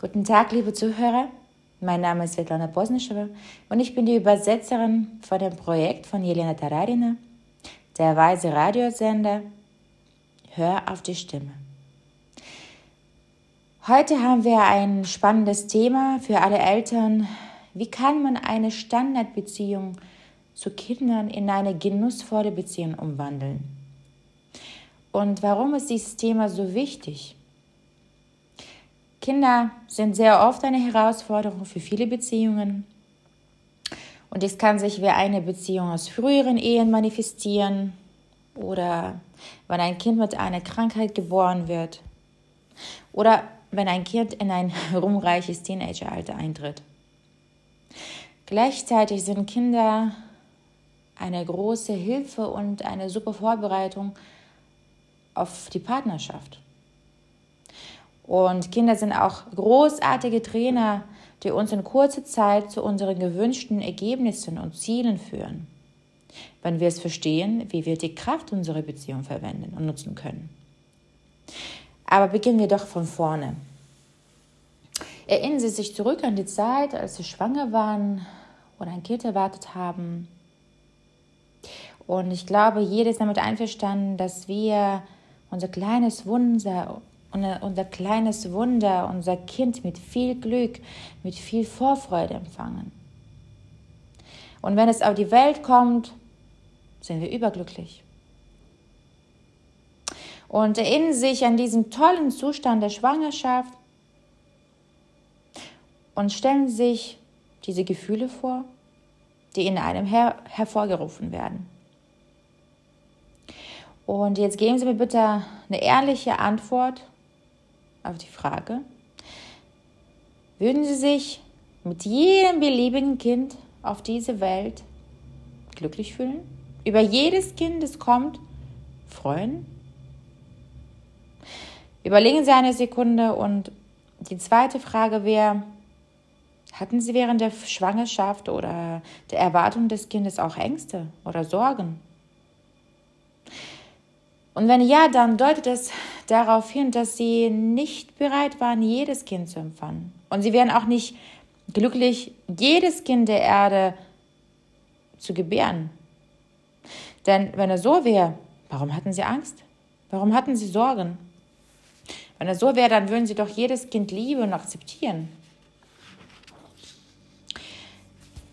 Guten Tag, liebe Zuhörer. Mein Name ist Svetlana Bosnischewa und ich bin die Übersetzerin von dem Projekt von Jelena Tararina, der Weise Radiosender Hör auf die Stimme. Heute haben wir ein spannendes Thema für alle Eltern. Wie kann man eine Standardbeziehung zu Kindern in eine genussvolle Beziehung umwandeln? Und warum ist dieses Thema so wichtig? Kinder sind sehr oft eine Herausforderung für viele Beziehungen. Und es kann sich wie eine Beziehung aus früheren Ehen manifestieren oder wenn ein Kind mit einer Krankheit geboren wird oder wenn ein Kind in ein rumreiches Teenageralter eintritt. Gleichzeitig sind Kinder eine große Hilfe und eine super Vorbereitung auf die Partnerschaft. Und Kinder sind auch großartige Trainer, die uns in kurzer Zeit zu unseren gewünschten Ergebnissen und Zielen führen, wenn wir es verstehen, wie wir die Kraft unserer Beziehung verwenden und nutzen können. Aber beginnen wir doch von vorne. Erinnern Sie sich zurück an die Zeit, als Sie schwanger waren oder ein Kind erwartet haben. Und ich glaube, jeder ist damit einverstanden, dass wir unser kleines Wunder unser kleines Wunder, unser Kind mit viel Glück, mit viel Vorfreude empfangen. Und wenn es auf die Welt kommt, sind wir überglücklich. Und erinnern sich an diesen tollen Zustand der Schwangerschaft und stellen sich diese Gefühle vor, die in einem her hervorgerufen werden. Und jetzt geben Sie mir bitte eine ehrliche Antwort auf die Frage, würden Sie sich mit jedem beliebigen Kind auf diese Welt glücklich fühlen? Über jedes Kind, das kommt, freuen? Überlegen Sie eine Sekunde und die zweite Frage wäre, hatten Sie während der Schwangerschaft oder der Erwartung des Kindes auch Ängste oder Sorgen? Und wenn ja, dann deutet es darauf hin, dass sie nicht bereit waren, jedes Kind zu empfangen. Und sie wären auch nicht glücklich, jedes Kind der Erde zu gebären. Denn wenn er so wäre, warum hatten sie Angst? Warum hatten sie Sorgen? Wenn er so wäre, dann würden sie doch jedes Kind lieben und akzeptieren.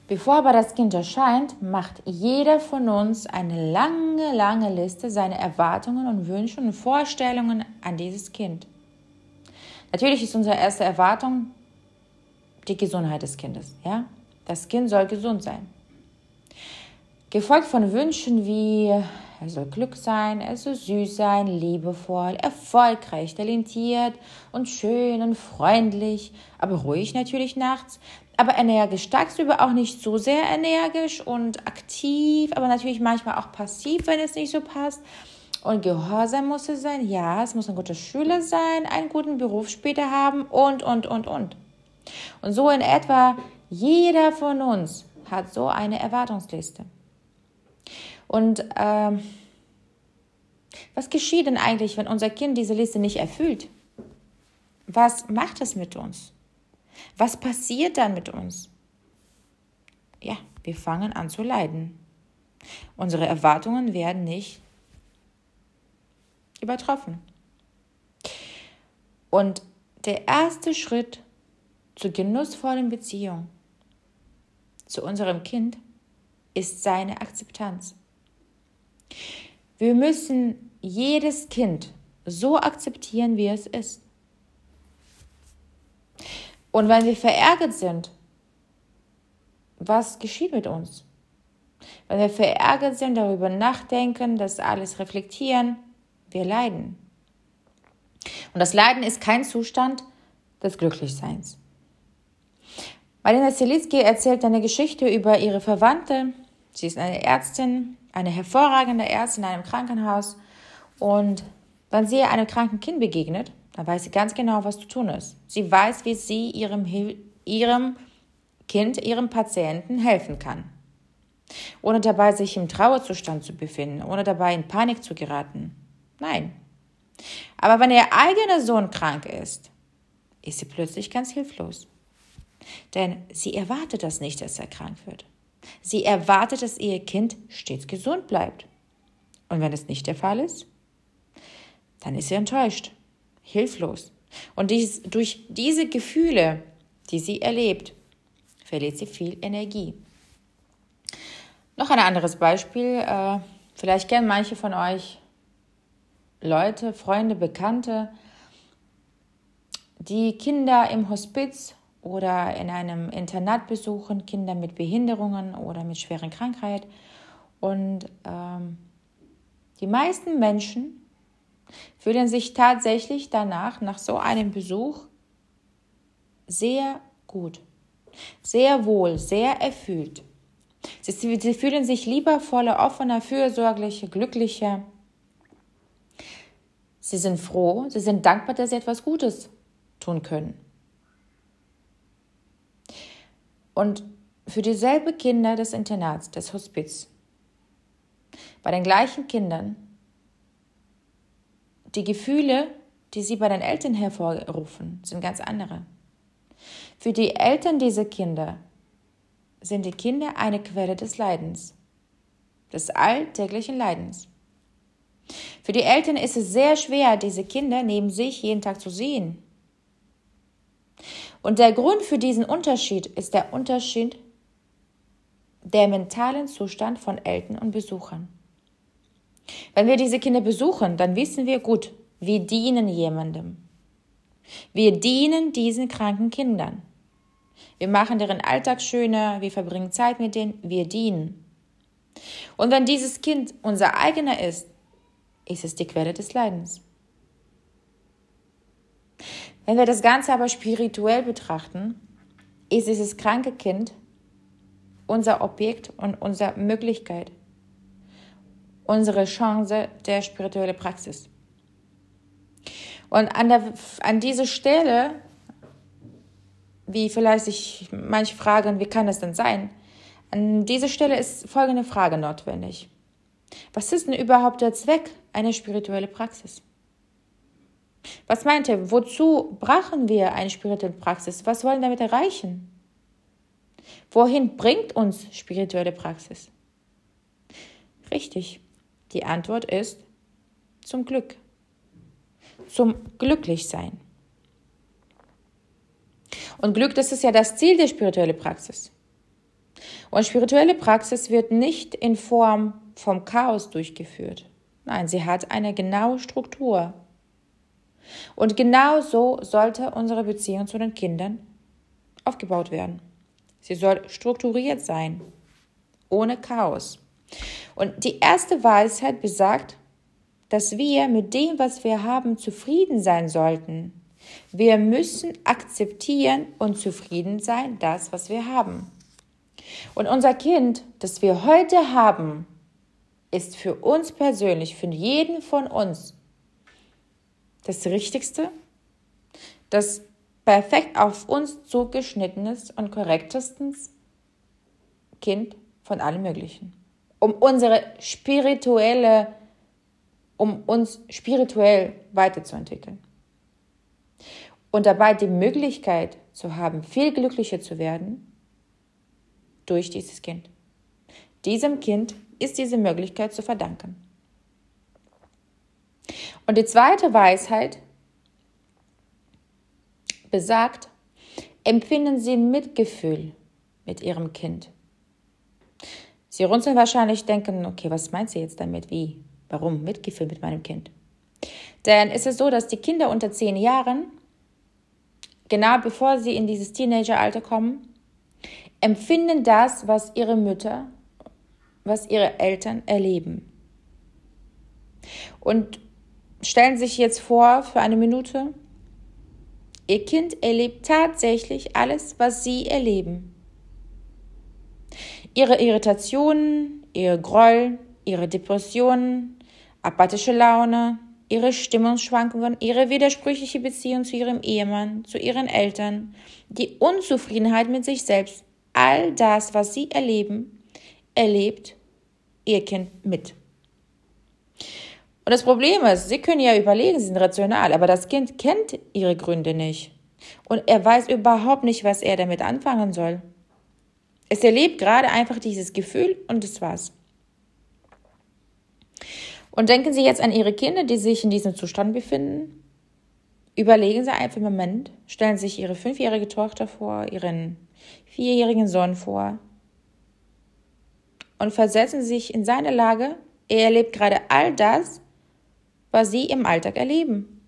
Bevor aber das Kind erscheint, macht jeder von uns eine lange, lange Liste seiner Erwartungen und Wünsche und Vorstellungen an dieses Kind. Natürlich ist unsere erste Erwartung die Gesundheit des Kindes. Ja? Das Kind soll gesund sein. Gefolgt von Wünschen wie er soll Glück sein, er soll süß sein, liebevoll, erfolgreich, talentiert und schön und freundlich, aber ruhig natürlich nachts, aber energisch tagsüber auch nicht so sehr energisch und aktiv, aber natürlich manchmal auch passiv, wenn es nicht so passt. Und gehorsam muss es sein, ja, es muss ein guter Schüler sein, einen guten Beruf später haben und, und, und, und. Und so in etwa jeder von uns hat so eine Erwartungsliste. Und ähm, was geschieht denn eigentlich, wenn unser Kind diese Liste nicht erfüllt? Was macht es mit uns? Was passiert dann mit uns? Ja, wir fangen an zu leiden. Unsere Erwartungen werden nicht übertroffen. Und der erste Schritt zur genussvollen Beziehung zu unserem Kind ist seine Akzeptanz. Wir müssen jedes Kind so akzeptieren, wie es ist. Und wenn wir verärgert sind, was geschieht mit uns? Wenn wir verärgert sind, darüber nachdenken, das alles reflektieren, wir leiden. Und das Leiden ist kein Zustand des Glücklichseins. Marina Zelitzky erzählt eine Geschichte über ihre Verwandte. Sie ist eine Ärztin, eine hervorragende Ärztin in einem Krankenhaus. Und wenn sie einem kranken Kind begegnet, dann weiß sie ganz genau, was zu tun ist. Sie weiß, wie sie ihrem, ihrem Kind, ihrem Patienten helfen kann. Ohne dabei sich im Trauerzustand zu befinden, ohne dabei in Panik zu geraten. Nein. Aber wenn ihr eigener Sohn krank ist, ist sie plötzlich ganz hilflos. Denn sie erwartet das nicht, dass er krank wird. Sie erwartet, dass ihr Kind stets gesund bleibt. Und wenn es nicht der Fall ist, dann ist sie enttäuscht, hilflos. Und dies, durch diese Gefühle, die sie erlebt, verliert sie viel Energie. Noch ein anderes Beispiel. Äh, vielleicht kennen manche von euch Leute, Freunde, Bekannte, die Kinder im Hospiz oder in einem Internat besuchen, Kinder mit Behinderungen oder mit schweren Krankheit. Und ähm, die meisten Menschen fühlen sich tatsächlich danach, nach so einem Besuch, sehr gut, sehr wohl, sehr erfüllt. Sie, fühlen sich liebevoller, offener, fürsorglicher, glücklicher. Sie sind froh, sie sind dankbar, dass sie etwas Gutes tun können. Und für dieselbe Kinder des Internats, des Hospiz, bei den gleichen Kindern, die Gefühle, die sie bei den Eltern hervorrufen, sind ganz andere. Für die Eltern dieser Kinder sind die Kinder eine Quelle des Leidens, des alltäglichen Leidens. Für die Eltern ist es sehr schwer, diese Kinder neben sich jeden Tag zu sehen. Und der Grund für diesen Unterschied ist der Unterschied der mentalen Zustand von Eltern und Besuchern. Wenn wir diese Kinder besuchen, dann wissen wir gut, wir dienen jemandem. Wir dienen diesen kranken Kindern. Wir machen deren Alltag schöner, wir verbringen Zeit mit denen, wir dienen. Und wenn dieses Kind unser eigener ist, ist es die Quelle des Leidens. Wenn wir das Ganze aber spirituell betrachten, ist dieses kranke Kind unser Objekt und unsere Möglichkeit, unsere Chance der spirituellen Praxis. Und an, der, an diese Stelle, wie vielleicht sich manche fragen, wie kann das denn sein? An dieser Stelle ist folgende Frage notwendig. Was ist denn überhaupt der Zweck einer spirituellen Praxis? Was meint ihr? Wozu brauchen wir eine spirituelle Praxis? Was wollen wir damit erreichen? Wohin bringt uns spirituelle Praxis? Richtig. Die Antwort ist zum Glück. Zum Glücklichsein. Und Glück, das ist ja das Ziel der spirituellen Praxis. Und spirituelle Praxis wird nicht in Form vom Chaos durchgeführt. Nein, sie hat eine genaue Struktur. Und genau so sollte unsere Beziehung zu den Kindern aufgebaut werden. Sie soll strukturiert sein, ohne Chaos. Und die erste Weisheit besagt, dass wir mit dem, was wir haben, zufrieden sein sollten. Wir müssen akzeptieren und zufrieden sein, das, was wir haben. Und unser Kind, das wir heute haben, ist für uns persönlich, für jeden von uns, das Richtigste, das perfekt auf uns zugeschnittenes und korrektestens Kind von allem Möglichen. Um unsere spirituelle, um uns spirituell weiterzuentwickeln. Und dabei die Möglichkeit zu haben, viel glücklicher zu werden durch dieses Kind. Diesem Kind ist diese Möglichkeit zu verdanken. Und die zweite Weisheit besagt, empfinden Sie Mitgefühl mit Ihrem Kind. Sie runzeln wahrscheinlich denken, okay, was meint sie jetzt damit? Wie? Warum? Mitgefühl mit meinem Kind. Denn es ist so, dass die Kinder unter zehn Jahren, genau bevor sie in dieses Teenageralter kommen, empfinden das, was ihre Mütter, was ihre Eltern erleben. Und stellen sich jetzt vor für eine Minute, ihr Kind erlebt tatsächlich alles, was sie erleben. Ihre Irritationen, ihr Groll, ihre Depressionen, apathische Laune, ihre Stimmungsschwankungen, ihre widersprüchliche Beziehung zu ihrem Ehemann, zu ihren Eltern, die Unzufriedenheit mit sich selbst, all das, was sie erleben, erlebt ihr Kind mit. Und das Problem ist, Sie können ja überlegen, Sie sind rational, aber das Kind kennt Ihre Gründe nicht. Und er weiß überhaupt nicht, was er damit anfangen soll. Es erlebt gerade einfach dieses Gefühl und das war's. Und denken Sie jetzt an Ihre Kinder, die sich in diesem Zustand befinden. Überlegen Sie einfach einen Moment, stellen Sie sich Ihre fünfjährige Tochter vor, Ihren vierjährigen Sohn vor und versetzen Sie sich in seine Lage. Er erlebt gerade all das, was Sie im Alltag erleben.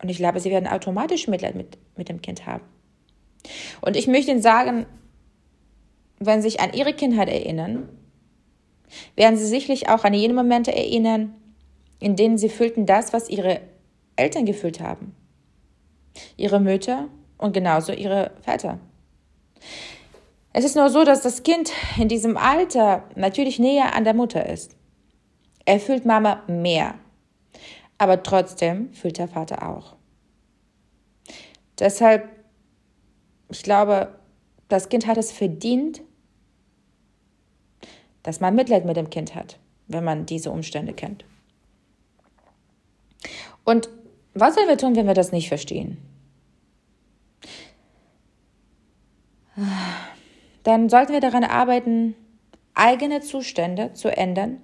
Und ich glaube, Sie werden automatisch Mitleid mit, mit dem Kind haben. Und ich möchte Ihnen sagen, wenn Sie sich an Ihre Kindheit erinnern, werden Sie sicherlich auch an jene Momente erinnern, in denen Sie fühlten das, was Ihre Eltern gefühlt haben. Ihre Mütter und genauso Ihre Väter. Es ist nur so, dass das Kind in diesem Alter natürlich näher an der Mutter ist. Er fühlt Mama mehr, aber trotzdem fühlt der Vater auch. Deshalb, ich glaube, das Kind hat es verdient, dass man Mitleid mit dem Kind hat, wenn man diese Umstände kennt. Und was sollen wir tun, wenn wir das nicht verstehen? Dann sollten wir daran arbeiten, eigene Zustände zu ändern,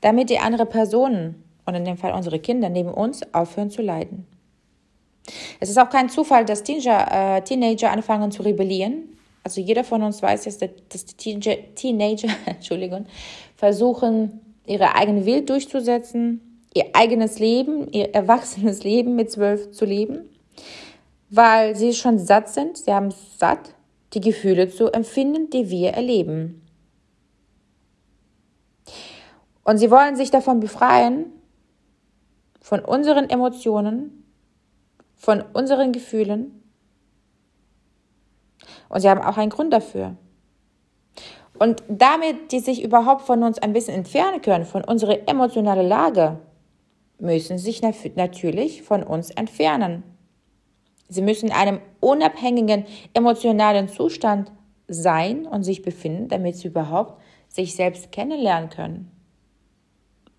damit die andere Personen und in dem Fall unsere Kinder neben uns aufhören zu leiden. Es ist auch kein Zufall, dass Teenager, äh, Teenager anfangen zu rebellieren also jeder von uns weiß jetzt, dass die Teenager, Entschuldigung, versuchen, ihre eigene Welt durchzusetzen, ihr eigenes Leben, ihr erwachsenes Leben mit zwölf zu leben, weil sie schon satt sind, sie haben satt, die Gefühle zu empfinden, die wir erleben. Und sie wollen sich davon befreien, von unseren Emotionen, von unseren Gefühlen und sie haben auch einen Grund dafür. Und damit die sich überhaupt von uns ein bisschen entfernen können, von unserer emotionalen Lage, müssen sich natürlich von uns entfernen. Sie müssen in einem unabhängigen emotionalen Zustand sein und sich befinden, damit sie überhaupt sich selbst kennenlernen können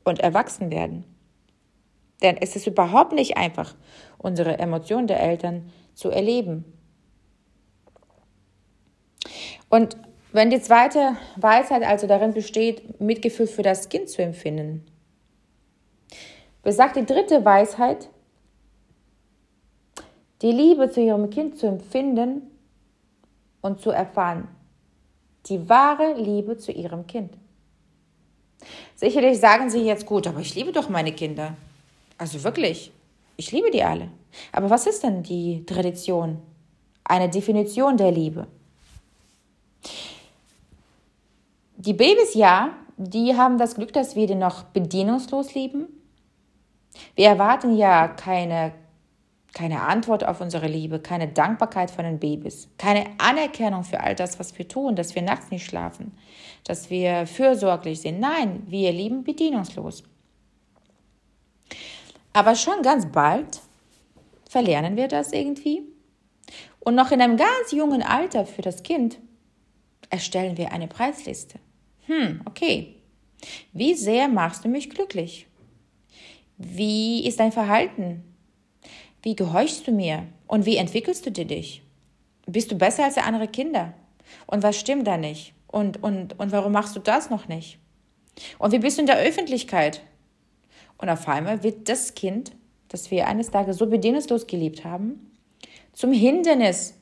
und erwachsen werden. Denn es ist überhaupt nicht einfach, unsere Emotionen der Eltern zu erleben. Und wenn die zweite Weisheit also darin besteht, Mitgefühl für das Kind zu empfinden, besagt die dritte Weisheit, die Liebe zu ihrem Kind zu empfinden und zu erfahren. Die wahre Liebe zu ihrem Kind. Sicherlich sagen Sie jetzt gut, aber ich liebe doch meine Kinder. Also wirklich, ich liebe die alle. Aber was ist denn die Tradition? Eine Definition der Liebe. Die Babys ja, die haben das Glück, dass wir die noch bedienungslos lieben. Wir erwarten ja keine, keine Antwort auf unsere Liebe, keine Dankbarkeit von den Babys, keine Anerkennung für all das, was wir tun, dass wir nachts nicht schlafen, dass wir fürsorglich sind. Nein, wir lieben bedienungslos. Aber schon ganz bald verlernen wir das irgendwie. Und noch in einem ganz jungen Alter für das Kind erstellen wir eine Preisliste. Hm, okay. Wie sehr machst du mich glücklich? Wie ist dein Verhalten? Wie gehorchst du mir? Und wie entwickelst du dich? Bist du besser als andere Kinder? Und was stimmt da nicht? Und, und, und warum machst du das noch nicht? Und wie bist du in der Öffentlichkeit? Und auf einmal wird das Kind, das wir eines Tages so bedingungslos geliebt haben, zum Hindernis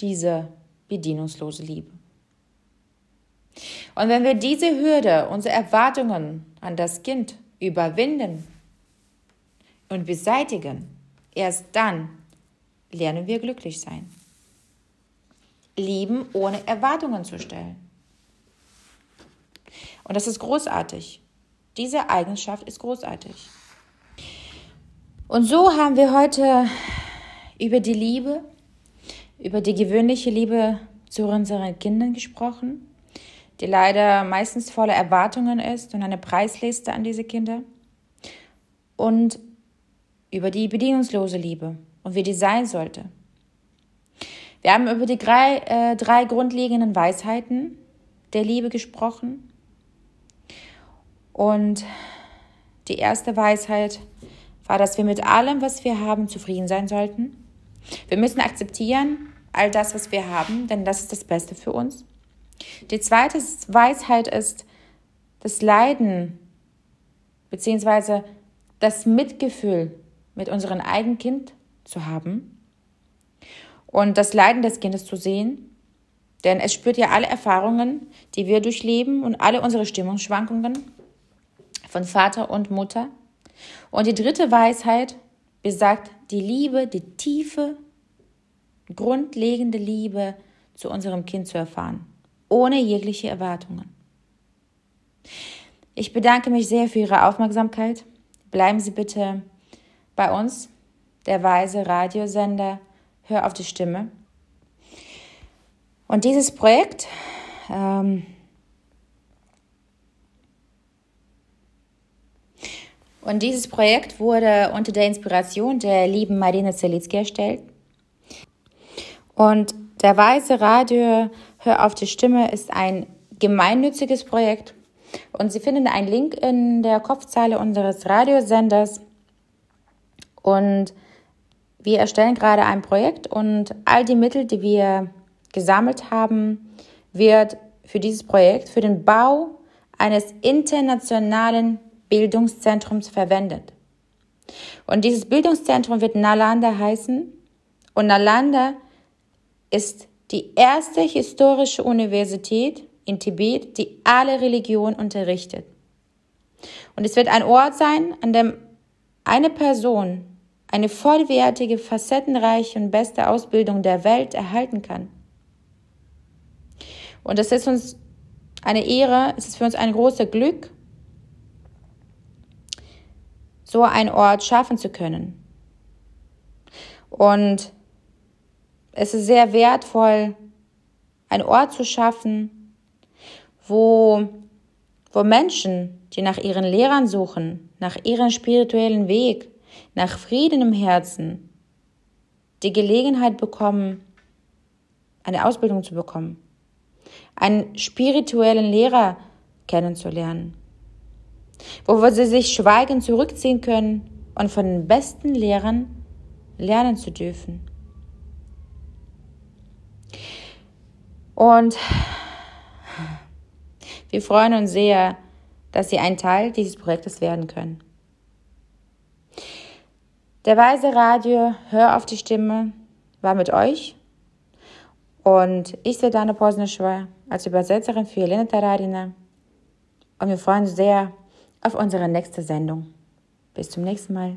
dieser bedienungslose Liebe. Und wenn wir diese Hürde, unsere Erwartungen an das Kind überwinden und beseitigen, erst dann lernen wir glücklich sein. Lieben ohne Erwartungen zu stellen. Und das ist großartig. Diese Eigenschaft ist großartig. Und so haben wir heute über die Liebe, über die gewöhnliche Liebe zu unseren Kindern gesprochen die leider meistens voller Erwartungen ist und eine Preisliste an diese Kinder. Und über die bedingungslose Liebe und wie die sein sollte. Wir haben über die drei, äh, drei grundlegenden Weisheiten der Liebe gesprochen. Und die erste Weisheit war, dass wir mit allem, was wir haben, zufrieden sein sollten. Wir müssen akzeptieren, all das, was wir haben, denn das ist das Beste für uns. Die zweite Weisheit ist, das Leiden bzw. das Mitgefühl mit unserem eigenen Kind zu haben und das Leiden des Kindes zu sehen, denn es spürt ja alle Erfahrungen, die wir durchleben und alle unsere Stimmungsschwankungen von Vater und Mutter. Und die dritte Weisheit besagt die Liebe, die tiefe, grundlegende Liebe zu unserem Kind zu erfahren, ohne jegliche Erwartungen. Ich bedanke mich sehr für Ihre Aufmerksamkeit. Bleiben Sie bitte bei uns, der Weise Radiosender. Hör auf die Stimme. Und dieses Projekt ähm, und dieses Projekt wurde unter der Inspiration der lieben Marina Zelitzki erstellt. Und der Weiße Radio Hör auf die Stimme ist ein gemeinnütziges Projekt. Und Sie finden einen Link in der Kopfzeile unseres Radiosenders. Und wir erstellen gerade ein Projekt und all die Mittel, die wir gesammelt haben, wird für dieses Projekt, für den Bau eines internationalen Bildungszentrums verwendet. Und dieses Bildungszentrum wird Nalanda heißen. Und Nalanda ist die erste historische Universität in Tibet, die alle Religionen unterrichtet. Und es wird ein Ort sein, an dem eine Person eine vollwertige, facettenreiche und beste Ausbildung der Welt erhalten kann. Und es ist uns eine Ehre, es ist für uns ein großes Glück, so einen Ort schaffen zu können. Und es ist sehr wertvoll, einen Ort zu schaffen, wo, wo Menschen, die nach ihren Lehrern suchen, nach ihrem spirituellen Weg, nach Frieden im Herzen, die Gelegenheit bekommen, eine Ausbildung zu bekommen einen spirituellen Lehrer kennenzulernen, wo sie sich schweigend zurückziehen können und von den besten Lehrern lernen zu dürfen. Und wir freuen uns sehr, dass Sie ein Teil dieses Projektes werden können. Der Weise Radio Hör auf die Stimme war mit euch und ich, Svetlana Posneschwa, als Übersetzerin für Elena Tararina. Und wir freuen uns sehr auf unsere nächste Sendung. Bis zum nächsten Mal.